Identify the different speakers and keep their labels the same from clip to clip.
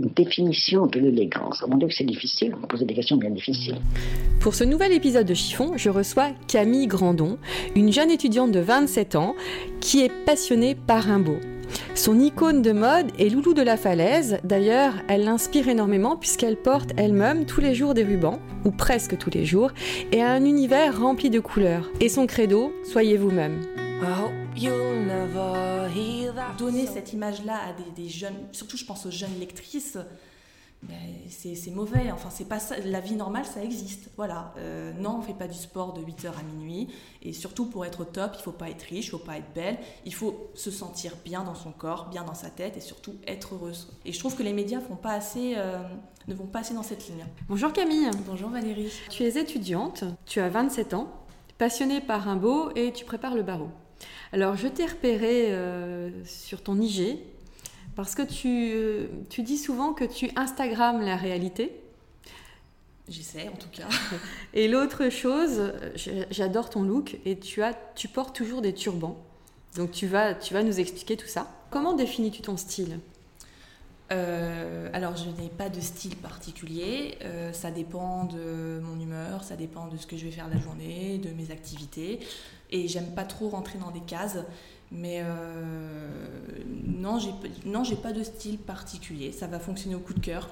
Speaker 1: Une définition de l'élégance. Mon Dieu, que c'est difficile. Me posez des questions bien difficiles.
Speaker 2: Pour ce nouvel épisode de Chiffon, je reçois Camille Grandon, une jeune étudiante de 27 ans qui est passionnée par Rimbaud. Son icône de mode est Loulou de la Falaise. D'ailleurs, elle l'inspire énormément puisqu'elle porte elle-même tous les jours des rubans, ou presque tous les jours, et a un univers rempli de couleurs. Et son credo, soyez vous-même.
Speaker 3: Donner cette image-là à des, des jeunes, surtout je pense aux jeunes lectrices, ben, c'est c'est mauvais. Enfin, c'est pas ça. La vie normale, ça existe. Voilà. Euh, non, on fait pas du sport de 8h à minuit. Et surtout, pour être au top, il faut pas être riche, il faut pas être belle. Il faut se sentir bien dans son corps, bien dans sa tête et surtout être heureuse. Et je trouve que les médias font pas assez, euh, ne vont pas assez dans cette ligne.
Speaker 2: Bonjour Camille.
Speaker 3: Bonjour Valérie.
Speaker 2: Tu es étudiante, tu as 27 ans, passionnée par Rimbaud et tu prépares le barreau. Alors, je t'ai repéré euh, sur ton IG parce que tu, euh, tu dis souvent que tu Instagrammes la réalité.
Speaker 3: J'essaie en tout cas.
Speaker 2: Et l'autre chose, j'adore ton look et tu, as, tu portes toujours des turbans. Donc tu vas, tu vas nous expliquer tout ça. Comment définis-tu ton style?
Speaker 3: Euh, alors, je n'ai pas de style particulier. Euh, ça dépend de mon humeur, ça dépend de ce que je vais faire la journée, de mes activités. Et j'aime pas trop rentrer dans des cases. Mais euh, non, j'ai p- non, j'ai pas de style particulier. Ça va fonctionner au coup de cœur.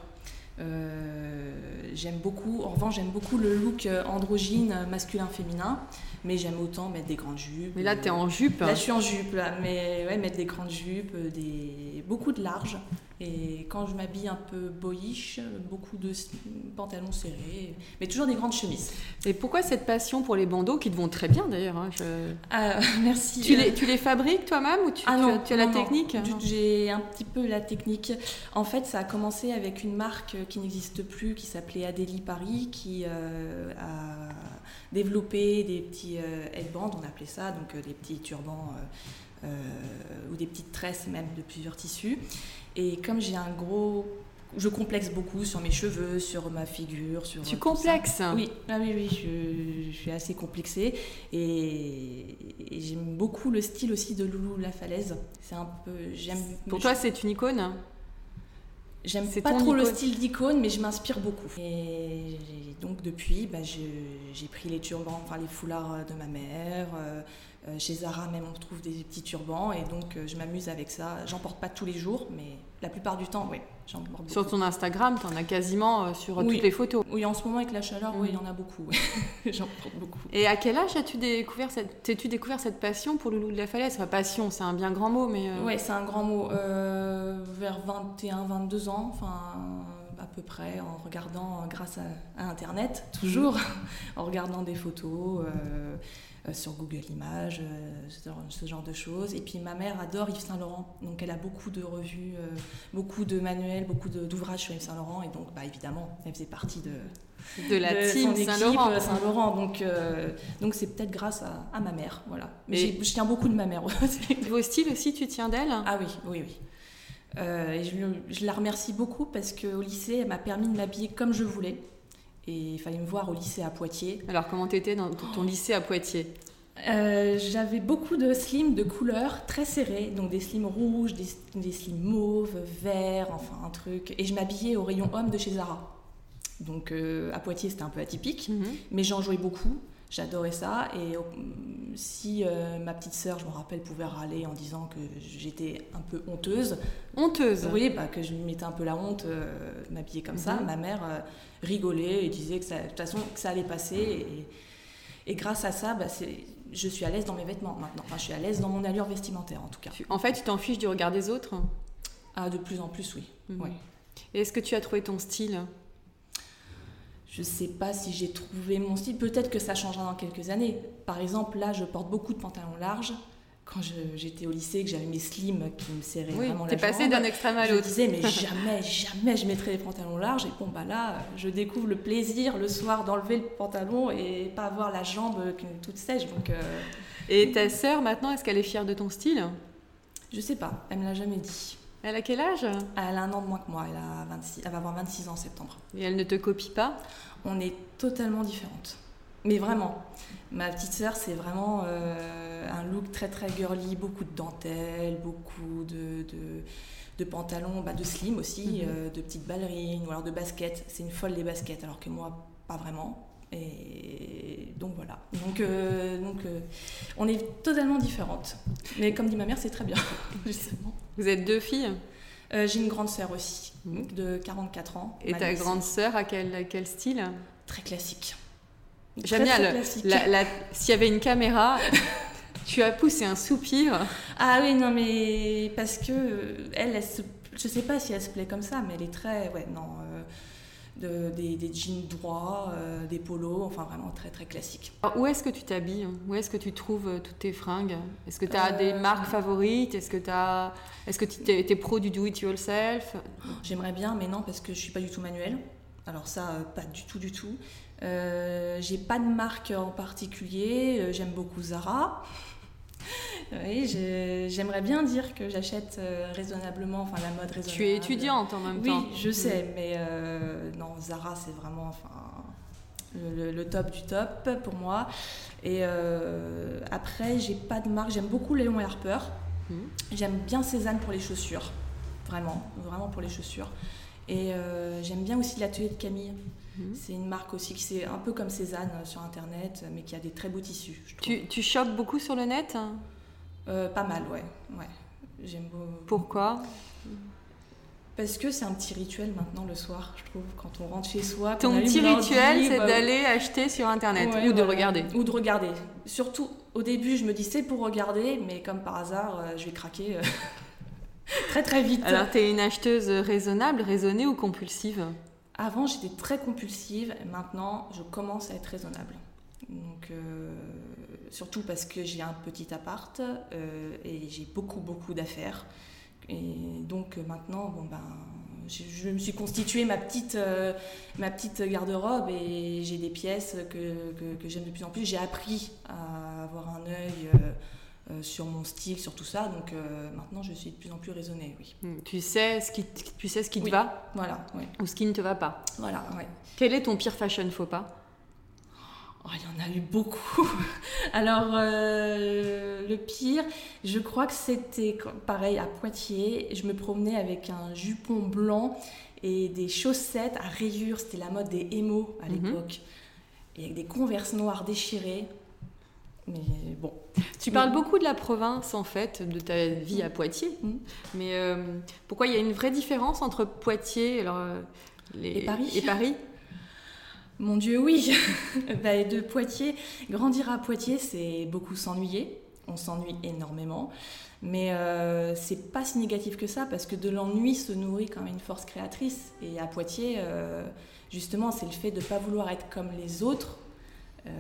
Speaker 3: Euh, j'aime beaucoup, en revanche, j'aime beaucoup le look euh, androgyne masculin-féminin. Mais j'aime autant mettre des grandes jupes.
Speaker 2: Mais là, tu es en jupe.
Speaker 3: Là, je suis en jupe, là. mais ouais, mettre des grandes jupes, des... beaucoup de large. Et quand je m'habille un peu boyish, beaucoup de pantalons serrés, mais toujours des grandes chemises.
Speaker 2: Et pourquoi cette passion pour les bandeaux qui te vont très bien d'ailleurs hein, je-
Speaker 3: Ah, merci.
Speaker 2: tu, les, tu les fabriques toi-même ou tu,
Speaker 3: Ah
Speaker 2: tu
Speaker 3: non,
Speaker 2: as, tu as la
Speaker 3: non,
Speaker 2: technique
Speaker 3: Du- J'ai un petit peu la technique. En fait, ça a commencé avec une marque qui n'existe plus, qui s'appelait Adélie Paris, qui euh, a développé des petits euh, headbands, on appelait ça, donc euh, des petits turbans euh, euh, ou des petites tresses même de plusieurs tissus. Et comme j'ai un gros... Je complexe beaucoup sur mes cheveux, sur ma figure, sur...
Speaker 2: Tu
Speaker 3: euh,
Speaker 2: complexes
Speaker 3: Oui, ah oui, oui, je, je suis assez complexée et, et j'aime beaucoup le style aussi de Loulou La Falaise. C'est un peu, j'aime.
Speaker 2: Pour toi, c'est une icône?
Speaker 3: J'aime pas trop le style d'icône, mais je m'inspire beaucoup. Et donc depuis, bah, j'ai pris les turbans, enfin les foulards de ma mère. euh, euh, chez Zara même, on trouve des petits turbans et donc euh, je m'amuse avec ça. J'en porte pas tous les jours, mais la plupart du temps, oui, j'en porte beaucoup.
Speaker 2: Sur ton Instagram, tu en as quasiment euh, sur euh,
Speaker 3: Oui.
Speaker 2: toutes les photos.
Speaker 3: Oui, en ce moment avec la chaleur, oui, il y en a beaucoup. j'en porte beaucoup.
Speaker 2: Et à quel âge as-tu découvert cette, t'es-tu découvert cette passion pour Loulou de la Falaise? Enfin, passion, c'est un bien grand mot, mais... euh,
Speaker 3: Ouais, c'est un grand mot. Euh, vers 21, 22 ans, enfin à peu près, en regardant euh, grâce à, à Internet, toujours, en regardant des photos euh, euh, sur Google Images, euh, ce, genre- ce genre de choses. Et puis ma mère adore Yves Saint Laurent, donc elle a beaucoup de revues, euh, beaucoup de manuels, beaucoup d'ouvrages sur Yves Saint Laurent, et donc bah, évidemment, elle faisait partie de,
Speaker 2: de la
Speaker 3: de
Speaker 2: team Saint-Laurent.
Speaker 3: euh, Saint-Laurent. Donc euh, donc c'est peut-être grâce à, à ma mère, voilà. Mais je tiens beaucoup de ma mère.
Speaker 2: Vos styles aussi, tu tiens d'elle?
Speaker 3: Ah oui, oui, oui. Euh, et je, je la remercie beaucoup parce qu'au lycée, elle m'a permis de m'habiller comme je voulais. Et il fallait me voir au lycée à Poitiers.
Speaker 2: Alors, comment t'étais dans ton lycée à Poitiers?
Speaker 3: Euh, J'avais beaucoup de slims de couleurs très serrées, donc des slims rouges, des, des slims mauves, verts, enfin un truc. Et je m'habillais au rayon homme de chez Zara. Donc euh, à Poitiers, c'était un peu atypique, mais j'en jouais beaucoup. J'adorais ça. Et euh, si euh, ma petite sœur, je me rappelle, pouvait râler en disant que j'étais un peu honteuse,
Speaker 2: Honteuse.
Speaker 3: oui, bah, que je mettais un peu la honte euh, de m'habiller comme ça.
Speaker 2: Mhm.
Speaker 3: Ma mère euh, rigolait et disait que ça, de toute façon que ça allait passer. Et, et grâce à ça, bah, je suis à l'aise dans mes vêtements maintenant. Enfin, je suis à l'aise dans mon allure vestimentaire en tout cas.
Speaker 2: En fait, tu t'en fiches du regard des autres
Speaker 3: Ah, de plus en plus, oui.
Speaker 2: Mhm. Et est-ce que tu as trouvé ton style?
Speaker 3: Je sais pas si j'ai trouvé mon style. Peut-être que ça changera dans quelques années. Par exemple, là, je porte beaucoup de pantalons larges. quand je- j'étais au lycée, que j'avais mes slims qui me serraient
Speaker 2: Oui,
Speaker 3: vraiment la
Speaker 2: t'es passé
Speaker 3: jambe,
Speaker 2: d'un extrême à
Speaker 3: je
Speaker 2: l'autre.
Speaker 3: disais, mais jamais, jamais je mettrai des pantalons larges. Et bon, bah là, je découvre le plaisir le soir d'enlever le pantalon et pas avoir la jambe toute sèche. Donc, euh,
Speaker 2: Et ta sœur, maintenant, est-ce qu'elle est fière de ton style?
Speaker 3: Je sais pas, elle me l'a jamais dit.
Speaker 2: Elle a quel âge?
Speaker 3: Elle a un an de moins que moi, elle, a 26, elle va avoir 26 ans en septembre.
Speaker 2: Et elle ne te copie pas?
Speaker 3: On est totalement différentes. Mais vraiment. Ma petite sœur, c'est vraiment euh, un look très très girly, beaucoup de dentelles, beaucoup de, de, de pantalons, bah, de slim aussi,
Speaker 2: Mhm.
Speaker 3: euh, de petites ballerines ou alors de baskets. C'est une folle des baskets, alors que moi, pas vraiment. Et donc voilà. Donc, euh, donc euh, on est totalement différentes. Mais comme dit ma mère, c'est très bien, justement.
Speaker 2: Vous êtes deux filles?
Speaker 3: Euh, J'ai une grande sœur aussi,
Speaker 2: Mhm.
Speaker 3: de 44 ans.
Speaker 2: Et ta grande sœur, à quel, quel style?
Speaker 3: Très classique.
Speaker 2: J'aime bien, le- s'il y avait une caméra, tu as poussé un soupir.
Speaker 3: Ah oui, non, mais parce que elle, elle se- je sais pas si elle se plaît comme ça, mais elle est très, ouais, non, de- des, des jeans droits, euh, des polos, enfin vraiment très très classique.
Speaker 2: Alors, où est-ce que tu t'habilles Où est-ce que tu trouves euh, toutes tes fringues? Est-ce que tu as
Speaker 3: Euh,
Speaker 2: des marques favorites? Est-ce que tu est-ce que tu es, pro du do-it-yourself?
Speaker 3: J'aimerais bien, mais non, parce que je suis pas du tout manuelle. Alors ça, pas du tout, du tout. Euh, j'ai pas de marque en particulier. J'aime beaucoup Zara. Oui, j'ai- j'aimerais bien dire que j'achète euh, raisonnablement, enfin la mode raisonnable.
Speaker 2: Tu es étudiante en même
Speaker 3: Oui,
Speaker 2: temps.
Speaker 3: je sais, mais euh, non, Zara, c'est vraiment enfin, le, top du top pour moi. Et euh, après, j'ai pas de marque. J'aime beaucoup Léon et Harper.
Speaker 2: Mhm.
Speaker 3: J'aime bien Cézanne pour les chaussures. Vraiment, vraiment pour les chaussures. Et euh, j'aime bien aussi l'atelier de Camille.
Speaker 2: Mhm.
Speaker 3: C'est une marque aussi qui c'est un peu comme Cézanne euh, sur internet, mais qui a des très beaux tissus. je.
Speaker 2: Tu, tu chopes beaucoup sur le net
Speaker 3: Euh, pas mal, ouais. ouais. J'aime beau-
Speaker 2: Pourquoi?
Speaker 3: Parce que c'est un petit rituel maintenant le soir, je trouve, quand on rentre chez soi.
Speaker 2: Ton petit rituel, c'est
Speaker 3: bah,
Speaker 2: d'aller acheter sur internet
Speaker 3: ouais,
Speaker 2: ou de regarder.
Speaker 3: Ou de regarder. Surtout, au début, je me dis c'est pour regarder, mais comme par hasard, euh, je vais craquer euh, très très vite.
Speaker 2: Alors, tu es une acheteuse raisonnable, raisonnée ou compulsive?
Speaker 3: Avant, j'étais très compulsive, maintenant, je commence à être raisonnable. Donc, euh, surtout parce que j'ai un petit appart euh, et j'ai beaucoup, beaucoup d'affaires. Et donc, euh, maintenant, bon, ben, je, je me suis constituée ma petite, euh, ma petite garde-robe et j'ai des pièces que, que, que j'aime de plus en plus. J'ai appris à avoir un œil euh, euh, sur mon style, sur tout ça. Donc, maintenant, je suis de plus en plus raisonnée, oui.
Speaker 2: Tu sais ce qui, tu sais ce qui te
Speaker 3: Oui.
Speaker 2: va?
Speaker 3: Voilà, oui.
Speaker 2: ou ce qui ne te va pas?
Speaker 3: Voilà, ouais.
Speaker 2: Quel est ton pire fashion faux pas?
Speaker 3: Oh, il y en a eu beaucoup. Alors, euh, le pire, je crois que c'était pareil à Poitiers. Je me promenais avec un jupon blanc et des chaussettes à rayures. C'était la mode des émaux à
Speaker 2: Mhm.
Speaker 3: l'époque. Et avec des converses noires déchirées. Mais bon.
Speaker 2: Tu parles beaucoup de la province en fait, de ta vie à Poitiers.
Speaker 3: Mhm.
Speaker 2: Mais euh, pourquoi il y a une vraie différence entre Poitiers alors, euh, les-
Speaker 3: Et Paris
Speaker 2: et Paris?
Speaker 3: Mon Dieu, oui. Bah, de Poitiers, grandir à Poitiers, c'est beaucoup s'ennuyer. On s'ennuie énormément. Mais euh, c'est pas si négatif que ça, parce que de l'ennui se nourrit quand même une force créatrice. Et à Poitiers, euh, justement, c'est le fait de ne pas vouloir être comme les autres. Euh,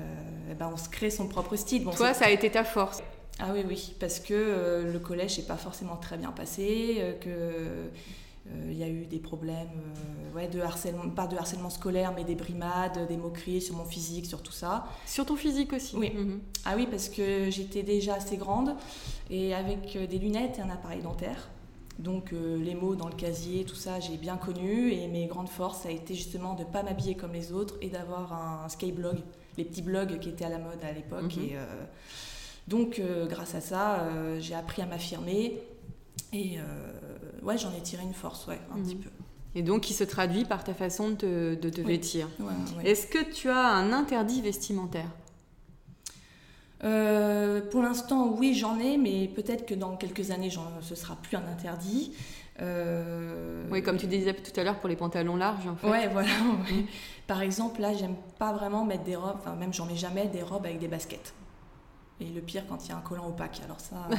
Speaker 3: eh ben, on se crée son propre style. Bon,
Speaker 2: Toi, ça a été ta force.
Speaker 3: ah oui, oui, parce que le collège n'est pas forcément très bien passé, que il y a eu des problèmes, euh, ouais, de harcèlement, pas de harcèlement scolaire, mais des brimades, des moqueries sur mon physique, sur tout ça.
Speaker 2: Sur ton physique aussi.
Speaker 3: Oui.
Speaker 2: Mhm.
Speaker 3: Ah oui, parce que j'étais déjà assez grande et avec euh, des lunettes et un appareil dentaire. Donc euh, les mots dans le casier, tout ça, j'ai bien connu. Et mes grandes forces, ça a été justement de ne pas m'habiller comme les autres et d'avoir un skyblog, les petits blogs qui étaient à la mode à l'époque.
Speaker 2: Mhm.
Speaker 3: Et euh, donc euh, grâce à ça, euh, j'ai appris à m'affirmer. Et euh, ouais, j'en ai tiré une force, ouais, un
Speaker 2: Mhm.
Speaker 3: petit peu.
Speaker 2: Et donc, qui se traduit par ta façon de te, de te
Speaker 3: Oui.
Speaker 2: vêtir.
Speaker 3: Ouais, ouais.
Speaker 2: Est-ce que tu as un interdit vestimentaire?
Speaker 3: Euh, pour l'instant, oui, j'en ai, mais peut-être que dans quelques années, ce sera plus un interdit. Euh,
Speaker 2: Oui, comme tu disais tout à l'heure pour les pantalons larges, en fait.
Speaker 3: Ouais, voilà. ouais. Par exemple, là, j'aime pas vraiment mettre des robes, enfin, même j'en mets jamais des robes avec des baskets. Et le pire, quand il y a un collant opaque. Alors ça.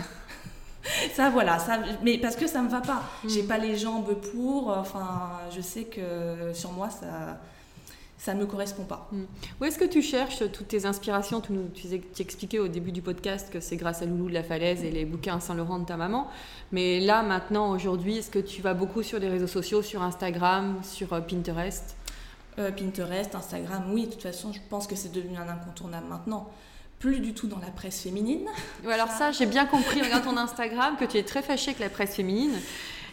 Speaker 3: ça, voilà. Ça, mais parce que ça me va pas. J'ai
Speaker 2: Mm.
Speaker 3: pas les jambes pour. Enfin, je sais que sur moi, ça. ça ne me correspond pas.
Speaker 2: Hmm. Où est-ce que tu cherches toutes tes inspirations? Tu, nous, expliquais au début du podcast que c'est grâce à Loulou de la Falaise et les bouquins Saint-Laurent de ta maman. Mais là, maintenant, aujourd'hui, est-ce que tu vas beaucoup sur les réseaux sociaux, sur Instagram, sur euh, Pinterest?
Speaker 3: Euh, Pinterest, Instagram, oui, de toute façon, je pense que c'est devenu un incontournable maintenant. Plus du tout dans la presse féminine.
Speaker 2: alors ça, j'ai bien compris, regarde ton Instagram, que tu es très fâchée avec la presse féminine.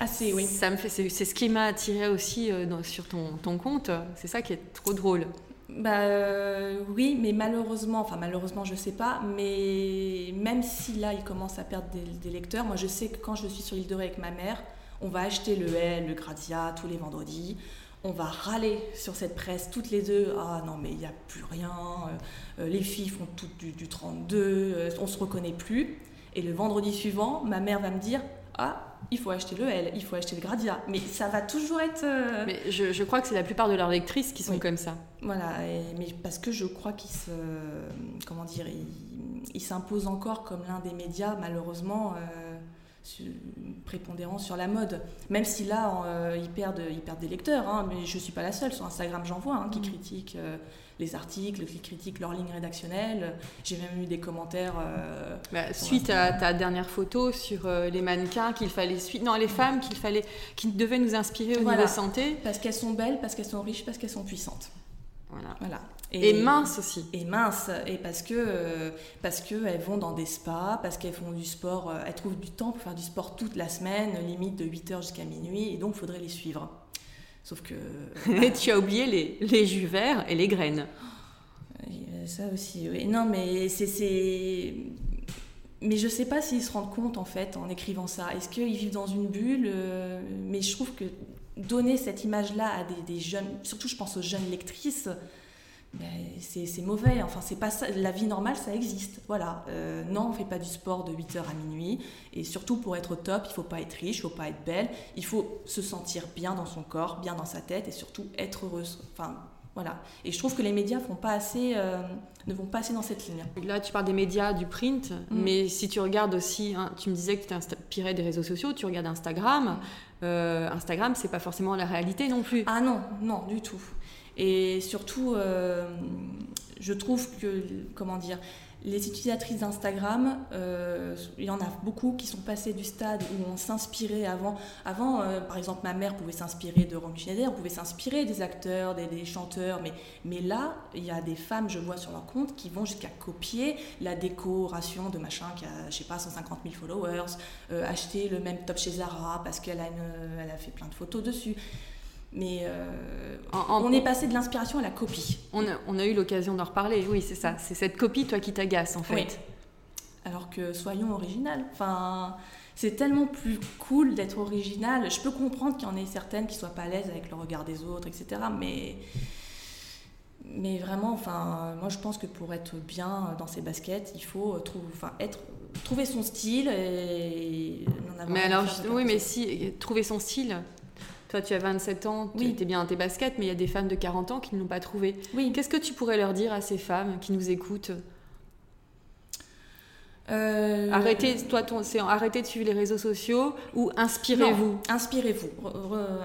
Speaker 3: Assez, oui.
Speaker 2: Ça me fait, c'est, ce qui m'a attiré aussi euh, sur ton, ton compte. C'est ça qui est trop drôle.
Speaker 3: Bah euh, oui, mais malheureusement, enfin malheureusement je sais pas, mais même si là il commence à perdre des, lecteurs, moi je sais que quand je suis sur l'île de Ré avec ma mère, on va acheter le L, le Gradia tous les vendredis, on va râler sur cette presse toutes les deux, ah non mais il n'y a plus rien, euh, les filles font toutes du, du 32, on se reconnaît plus, et le vendredi suivant, ma mère va me dire, ah il faut acheter le L, il faut acheter le Gradia. Mais ça va toujours être. Euh,
Speaker 2: mais je, crois que c'est la plupart de leurs lectrices qui sont comme ça.
Speaker 3: Voilà, mais parce que je crois qu'ils se. Comment dire Ils s'imposent encore comme l'un des médias, malheureusement. Prépondérant sur la mode. Même si là, euh, ils, perdent, ils perdent des lecteurs, hein, mais je ne suis pas la seule. Sur Instagram, j'en vois hein, qui mm. critiquent euh, les articles, qui critiquent leur ligne rédactionnelle. J'ai même eu des commentaires. Euh,
Speaker 2: bah, suite à ta dernière photo sur les mannequins qu'il fallait suivre. Non, les femmes qu'il fallait, qui devaient nous inspirer au niveau santé.
Speaker 3: Parce qu'elles sont belles, parce qu'elles sont riches, parce qu'elles sont puissantes.
Speaker 2: Voilà. voilà. Et, minces aussi.
Speaker 3: Et minces, et parce que euh, parce que elles vont dans des spas, parce qu'elles font du sport, euh, elles trouvent du temps pour faire du sport toute la semaine, limite de 8h jusqu'à minuit, et donc il faudrait les suivre. Sauf que...
Speaker 2: et tu as oublié les, les jus verts et les graines.
Speaker 3: Ça aussi, oui. Non, mais c'est... Mais je sais pas s'ils se rendent compte, en fait, en écrivant ça. Est-ce qu'ils vivent dans une bulle euh, Mais je trouve que donner cette image-là à des, des, jeunes, surtout je pense aux jeunes lectrices, c'est mauvais. Enfin, c'est pas ça. La vie normale, ça existe. Voilà. Euh, non, on fait pas du sport de 8h à minuit. Et surtout, pour être au top, il faut pas être riche, il faut pas être belle. Il faut se sentir bien dans son corps, bien dans sa tête et surtout être heureuse. Enfin, voilà. Et je trouve que les médias font pas assez, euh, ne vont pas assez dans cette ligne.
Speaker 2: Là, tu parles des médias, du print, mm. mais si tu regardes aussi, hein, tu me disais que tu t'inspirais des réseaux sociaux, tu regardes Instagram. Euh, Instagram, c'est pas forcément la réalité non plus.
Speaker 3: Ah non, non, du tout. Et surtout, euh, je trouve que, comment dire, les utilisatrices d'Instagram, euh, il y en a beaucoup qui sont passées du stade où on s'inspirait avant. Avant, euh, par exemple, ma mère pouvait s'inspirer de Romy Schneider, on pouvait s'inspirer des acteurs, des, chanteurs, mais, mais là, il y a des femmes, je vois sur leur compte, qui vont jusqu'à copier la décoration de machin qui a, je sais pas, 150 000 followers, acheter le même top chez Zara parce qu'elle a, elle a fait plein de photos dessus. Mais euh, on est passé de l'inspiration à la copie.
Speaker 2: On a, on a eu l'occasion d'en reparler, oui, c'est ça. C'est cette copie, toi, qui t'agace, en fait. Oui.
Speaker 3: Alors que soyons originales. Enfin, c'est tellement plus cool d'être original. Je peux comprendre qu'il y en ait certaines qui soient pas à l'aise avec le regard des autres, etc. Mais, mais vraiment, enfin, moi, je pense que pour être bien dans ses baskets, il faut trouver, enfin, être trouver son style et
Speaker 2: mais alors oui mais si trouver son style toi, tu as 27 ans, tu es bien dans tes baskets, mais il y a des femmes de 40 ans qui ne l'ont pas trouvé.
Speaker 3: Oui.
Speaker 2: Qu'est-ce que tu pourrais leur dire à ces femmes qui nous écoutent? Euh... Arrêtez, toi, ton, arrêtez de suivre les réseaux sociaux ou inspirez-vous?
Speaker 3: Inspirez-vous,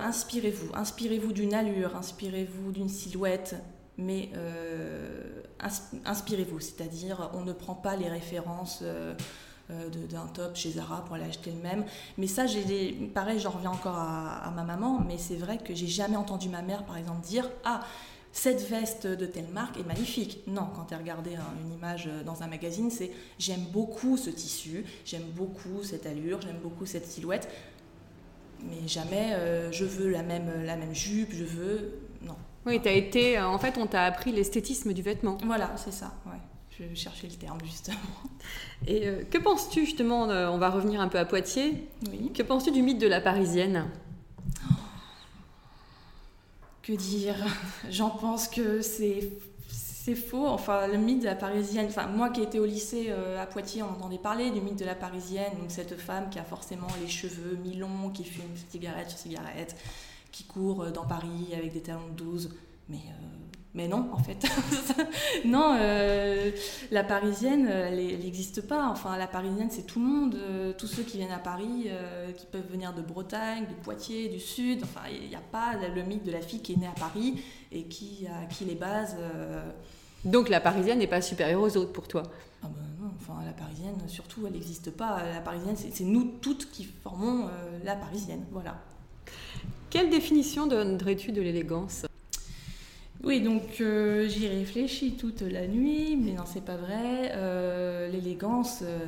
Speaker 3: inspirez-vous, inspirez-vous d'une allure, inspirez-vous d'une silhouette, mais euh, inspirez-vous, c'est-à-dire on ne prend pas les références. Euh, d'un top chez Zara pour aller acheter le même. Mais ça, j'ai pareil, j'en reviens encore à, ma maman, mais c'est vrai que j'ai jamais entendu ma mère, par exemple, dire Ah, cette veste de telle marque est magnifique. Non, quand tu as regardé une image dans un magazine, c'est j'aime beaucoup ce tissu, j'aime beaucoup cette allure, j'aime beaucoup cette silhouette, mais jamais euh, je veux la même, la même jupe, je veux. Non.
Speaker 2: Oui, tu as été. En fait, on t'a appris l'esthétisme du vêtement.
Speaker 3: Voilà, c'est ça, ouais je cherchais le terme justement.
Speaker 2: Et euh, que penses-tu justement, on va revenir un peu à Poitiers,
Speaker 3: oui.
Speaker 2: que penses-tu du mythe de la Parisienne?
Speaker 3: Que dire? J'en pense que c'est c'est faux. Enfin, le mythe de la Parisienne. Enfin, moi qui étais au lycée euh, à Poitiers, on entendait parler du mythe de la Parisienne. Donc cette femme qui a forcément les cheveux mi-longs, qui fume cigarette sur cigarette, qui court euh, dans Paris avec des talons de 12. Mais Mais non, en fait. non, euh, la parisienne, elle n'existe pas. Enfin, la parisienne, c'est tout le monde. euh, tous ceux qui viennent à Paris, euh, qui peuvent venir de Bretagne, de Poitiers, du Sud. Enfin, il n'y a pas le mythe de la fille qui est née à Paris et qui les bases. euh,
Speaker 2: Donc la parisienne n'est pas supérieure aux autres pour toi?
Speaker 3: Ah ben non, enfin, la parisienne, surtout, elle n'existe pas. La parisienne, c'est nous toutes qui formons euh, la parisienne. Voilà.
Speaker 2: Quelle définition donnerais-tu de l'élégance?
Speaker 3: Oui, donc euh, j'y réfléchis toute la nuit, mais non, c'est pas vrai. Euh, l'élégance, euh,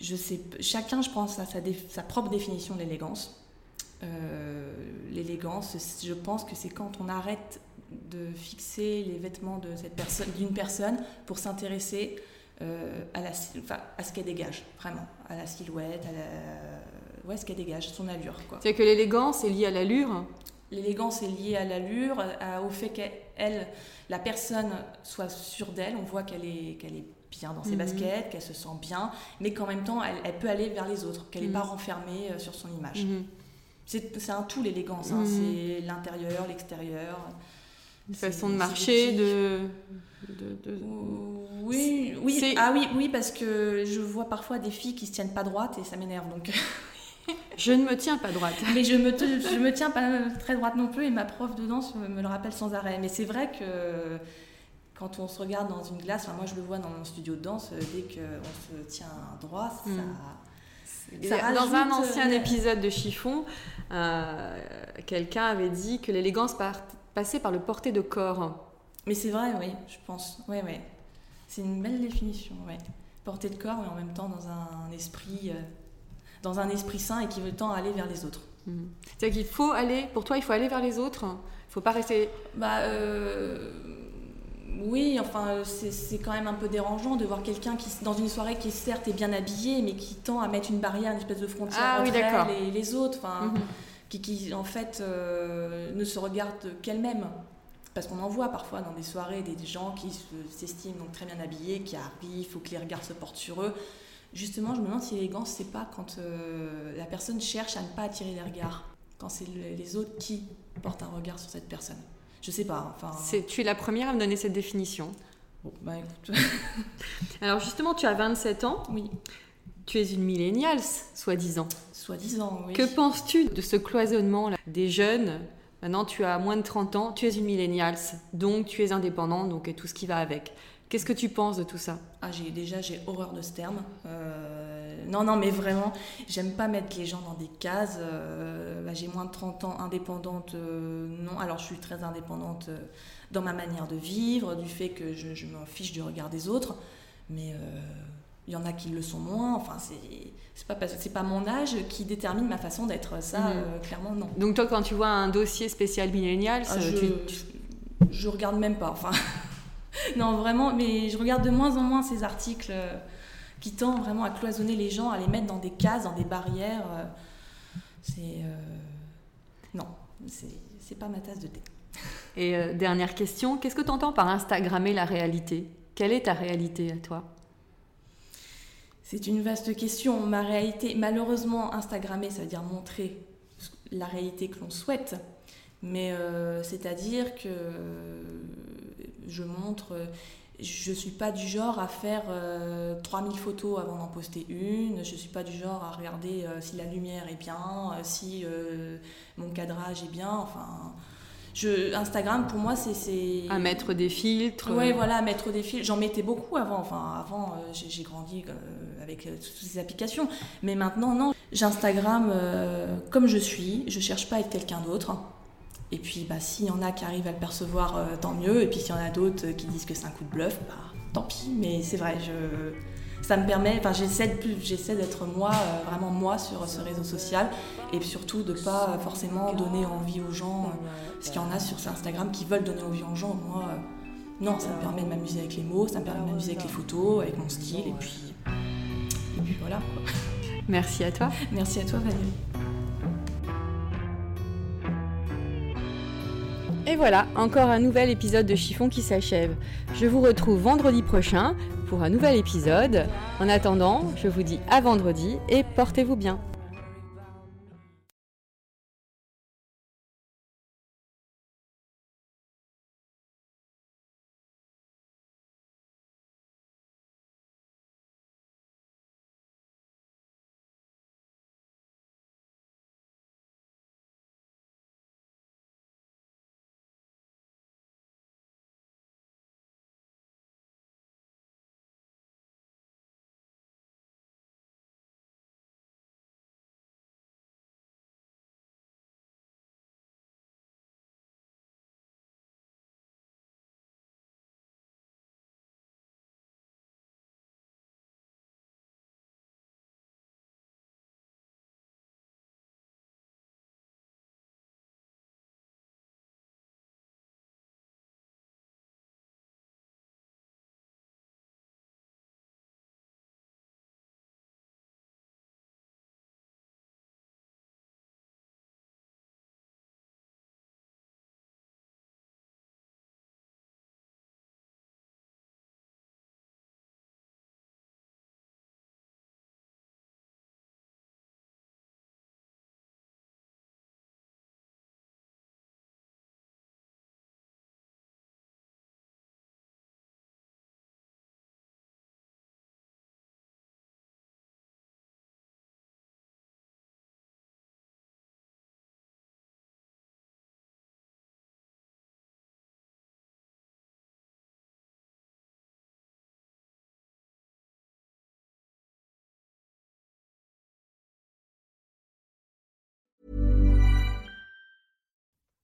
Speaker 3: je sais, chacun, je pense, a sa, propre définition de l'élégance. L'élégance, je pense que c'est quand on arrête de fixer les vêtements de cette personne, d'une personne, pour s'intéresser à, la, à ce qu'elle dégage, vraiment, à la silhouette, à ce qu'elle dégage, son allure, quoi.
Speaker 2: C'est que l'élégance est liée à l'allure.
Speaker 3: L'élégance est liée à l'allure, au fait qu'elle, la personne soit sûre d'elle, on voit qu'elle est, qu'elle est bien dans ses
Speaker 2: Mhm.
Speaker 3: baskets, qu'elle se sent bien, mais qu'en même temps, elle, elle peut aller vers les autres, qu'elle n'est
Speaker 2: Mhm.
Speaker 3: pas renfermée euh, sur son image.
Speaker 2: Mhm.
Speaker 3: C'est un tout l'élégance, hein,
Speaker 2: Mhm.
Speaker 3: c'est l'intérieur, l'extérieur.
Speaker 2: Une façon de marcher, de, de, de-
Speaker 3: Oui, oui, ah oui, oui, parce que je vois parfois des filles qui se tiennent pas droite et ça m'énerve donc.
Speaker 2: Je ne me tiens pas droite.
Speaker 3: Mais je me, je me tiens pas très droite non plus et ma prof de danse me, le rappelle sans arrêt. Mais c'est vrai que quand on se regarde dans une glace, enfin moi je le vois dans mon studio de danse, euh, dès qu'on se tient droit, ça.
Speaker 2: Et
Speaker 3: ça
Speaker 2: Dans un ancien
Speaker 3: euh,
Speaker 2: épisode de Chiffon, euh, quelqu'un avait dit que l'élégance passait par le porté de corps.
Speaker 3: Mais c'est vrai, oui, je pense. Oui, oui. C'est une belle définition, oui. Porter de corps, mais en même temps dans un esprit, dans un esprit sain et qui veut à aller vers les autres.
Speaker 2: Mhm. C'est-à-dire qu'il faut aller, pour toi, il faut aller vers les autres. Il ne faut pas rester.
Speaker 3: Bah euh, oui, enfin c'est quand même un peu dérangeant de voir quelqu'un qui dans une soirée qui certes est bien habillé, mais qui tend à mettre une barrière, une espèce de frontière
Speaker 2: Ah
Speaker 3: entre
Speaker 2: d'accord.
Speaker 3: elle et les autres, enfin
Speaker 2: Mhm.
Speaker 3: qui, qui en fait euh, ne se regarde qu'elle-même. Parce qu'on en voit parfois dans des soirées des gens qui se- s'estiment donc très bien habillés, qui arrivent, il faut que les regards se portent sur eux. Justement, je me demande si l'élégance, c'est pas quand euh, la personne cherche à ne pas attirer les regards, quand c'est le- les autres qui portent un regard sur cette personne. Je sais pas, enfin.
Speaker 2: C'est- Tu es la première à me donner cette définition.
Speaker 3: Bon, bah écoute.
Speaker 2: Alors justement, tu as 27 ans,
Speaker 3: oui,
Speaker 2: tu es une millennials, soi-disant.
Speaker 3: soi-disant, oui.
Speaker 2: Que penses-tu de ce cloisonnement des jeunes? Maintenant, tu as moins de 30 ans, tu es une millennials, donc tu es indépendant, donc et tout ce qui va avec. Qu'est-ce que tu penses de tout ça?
Speaker 3: Ah, j'ai déjà j'ai horreur de ce terme. Euh, non, non, mais vraiment, j'aime pas mettre les gens dans des cases. Euh, bah, j'ai moins de 30 ans, indépendante, euh, non. Alors, je suis très indépendante dans ma manière de vivre, du fait que je, je m'en fiche du regard des autres. Mais il y en a qui le sont moins. Enfin, c'est pas parce- c'est pas mon âge qui détermine ma façon d'être. Ça, euh, clairement, non.
Speaker 2: Donc toi, quand tu vois un dossier spécial millennials,
Speaker 3: Ah, je,
Speaker 2: tu-
Speaker 3: je regarde même pas. Enfin, non, vraiment, mais je regarde de moins en moins ces articles euh, qui tendent vraiment à cloisonner les gens, à les mettre dans des cases, dans des barrières. euh, C'est. euh, Non, c'est pas ma tasse de thé.
Speaker 2: Et dernière question, qu'est-ce que tu entends par Instagrammer la réalité? Quelle est ta réalité à toi?
Speaker 3: C'est une vaste question. Ma réalité, malheureusement, Instagrammer, ça veut dire montrer la réalité que l'on souhaite. Mais euh, c'est-à-dire que je montre, je suis pas du genre à faire euh, 3000 photos avant d'en poster une. Je suis pas du genre à regarder euh, si la lumière est bien, euh, si mon cadrage est bien. Enfin, je, Instagram pour moi c'est c'est
Speaker 2: À mettre des filtres
Speaker 3: Ouais, voilà, mettre des fils. J'en mettais beaucoup avant. Enfin, avant, euh, j'ai grandi euh, avec euh, toutes ces applications. Mais maintenant, non. J'Instagram comme je suis. Je cherche pas à être quelqu'un d'autre. Et puis, bah, s'il y en a qui arrivent à le percevoir, euh, tant mieux. Et puis, s'il y en a d'autres euh, qui disent que c'est un coup de bluff, bah, tant pis. Mais c'est vrai, je, ça me permet. Enfin, j'essaie de plus, j'essaie d'être moi, euh, vraiment moi, sur ce réseau social, et surtout de pas forcément donner envie aux gens. parce qu'il y en a sur Instagram qui veulent donner envie aux gens. Moi, non, ça me permet de m'amuser avec les mots, ça me permet de m'amuser avec les photos, avec mon style, et puis, et puis voilà. quoi.
Speaker 2: Merci à toi.
Speaker 3: Merci à toi, Valérie.
Speaker 2: Et voilà, encore un nouvel épisode de Chiffon qui s'achève. Je vous retrouve vendredi prochain pour un nouvel épisode. En attendant, je vous dis à vendredi et portez-vous bien.